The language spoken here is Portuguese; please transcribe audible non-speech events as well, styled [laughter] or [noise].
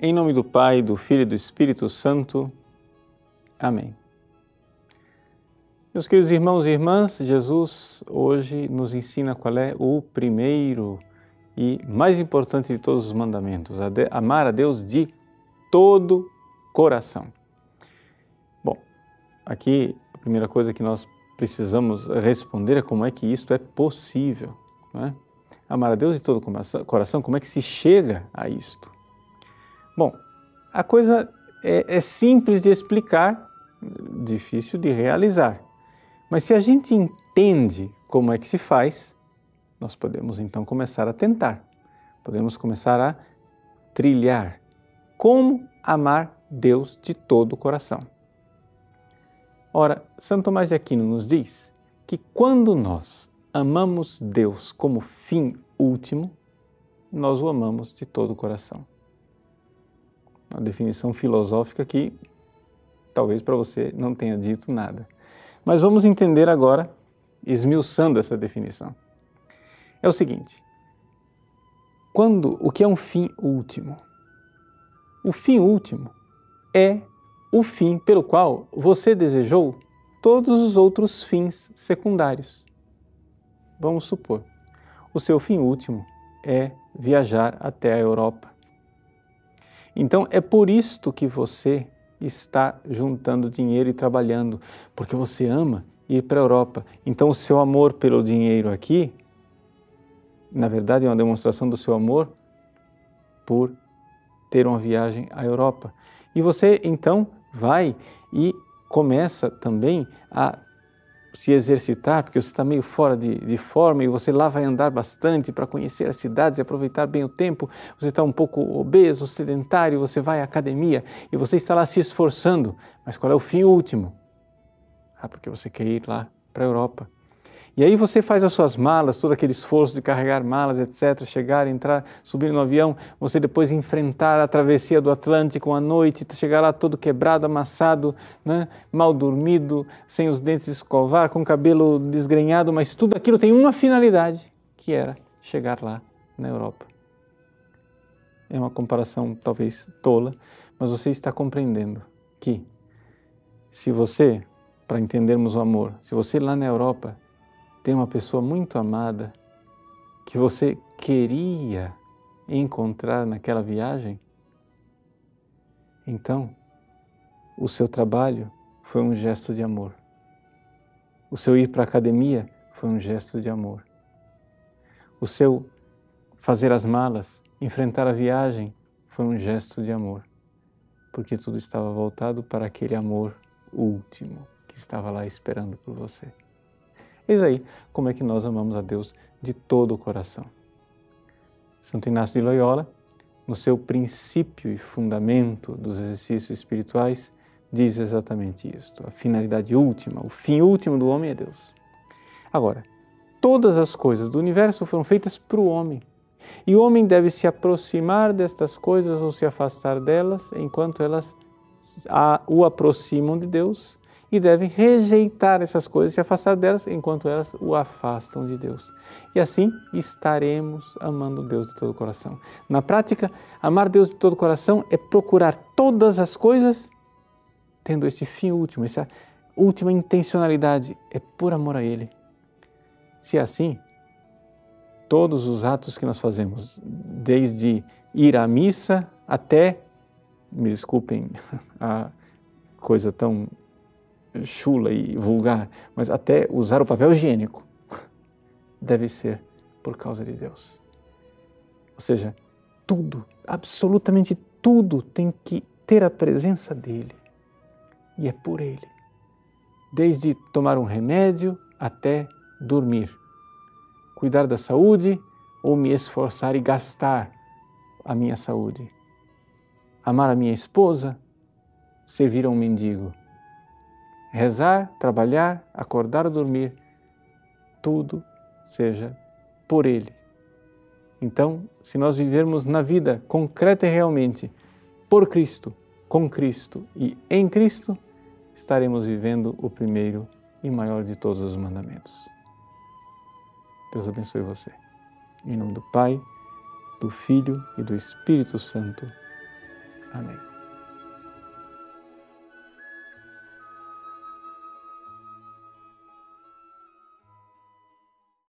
Em nome do Pai, do Filho e do Espírito Santo. Amém. Meus queridos irmãos e irmãs, Jesus hoje nos ensina qual é o primeiro e mais importante de todos os mandamentos: amar a Deus de todo coração. Bom, aqui a primeira coisa que nós precisamos responder é como é que isto é possível. Não é? Amar a Deus de todo coração, como é que se chega a isto? Bom, a coisa é, é simples de explicar, difícil de realizar. Mas se a gente entende como é que se faz, nós podemos então começar a tentar. Podemos começar a trilhar como amar Deus de todo o coração. Ora, Santo Tomás de Aquino nos diz que quando nós amamos Deus como fim último, nós o amamos de todo o coração uma definição filosófica que talvez para você não tenha dito nada. Mas vamos entender agora, esmiuçando essa definição. É o seguinte: quando o que é um fim último? O fim último é o fim pelo qual você desejou todos os outros fins secundários. Vamos supor, o seu fim último é viajar até a Europa então é por isto que você está juntando dinheiro e trabalhando, porque você ama ir para a Europa. Então o seu amor pelo dinheiro aqui, na verdade, é uma demonstração do seu amor por ter uma viagem à Europa. E você então vai e começa também a se exercitar, porque você está meio fora de, de, forma e você lá vai andar bastante para conhecer as cidades e aproveitar bem o tempo. Você está um pouco obeso, sedentário, você vai à academia e você está lá se esforçando. Mas qual é o fim último? Ah, porque você quer ir lá para a Europa. E aí você faz as suas malas, todo aquele esforço de carregar malas, etc., chegar, entrar, subir no avião, você depois enfrentar a travessia do Atlântico à noite, chegar lá todo quebrado, amassado, né? mal dormido, sem os dentes escovar, com o cabelo desgrenhado, mas tudo aquilo tem uma finalidade, que era chegar lá na Europa. É uma comparação talvez tola, mas você está compreendendo que se você, para entendermos o amor, se você lá na Europa tem uma pessoa muito amada que você queria encontrar naquela viagem, então o seu trabalho foi um gesto de amor. O seu ir para a academia foi um gesto de amor. O seu fazer as malas, enfrentar a viagem, foi um gesto de amor, porque tudo estava voltado para aquele amor último que estava lá esperando por você. Eis aí como é que nós amamos a Deus de todo o coração. Santo Inácio de Loyola, no seu princípio e fundamento dos exercícios espirituais, diz exatamente isto. A finalidade última, o fim último do homem é Deus. Agora, todas as coisas do universo foram feitas para o homem. E o homem deve se aproximar destas coisas ou se afastar delas enquanto elas o aproximam de Deus e devem rejeitar essas coisas, se afastar delas enquanto elas o afastam de Deus. E assim estaremos amando Deus de todo o coração. Na prática, amar Deus de todo o coração é procurar todas as coisas tendo esse fim último, essa última intencionalidade, é por amor a Ele. Se é assim, todos os atos que nós fazemos, desde ir à missa até, me desculpem [laughs] a coisa tão chula e vulgar, mas até usar o papel higiênico [laughs] deve ser por causa de Deus. Ou seja, tudo, absolutamente tudo tem que ter a presença dele. E é por ele. Desde tomar um remédio até dormir. Cuidar da saúde ou me esforçar e gastar a minha saúde. Amar a minha esposa, servir a um mendigo rezar, trabalhar, acordar ou dormir, tudo seja por Ele. Então, se nós vivermos na vida concreta e realmente por Cristo, com Cristo e em Cristo, estaremos vivendo o primeiro e maior de todos os mandamentos. Deus abençoe você. Em nome do Pai, do Filho e do Espírito Santo. Amém.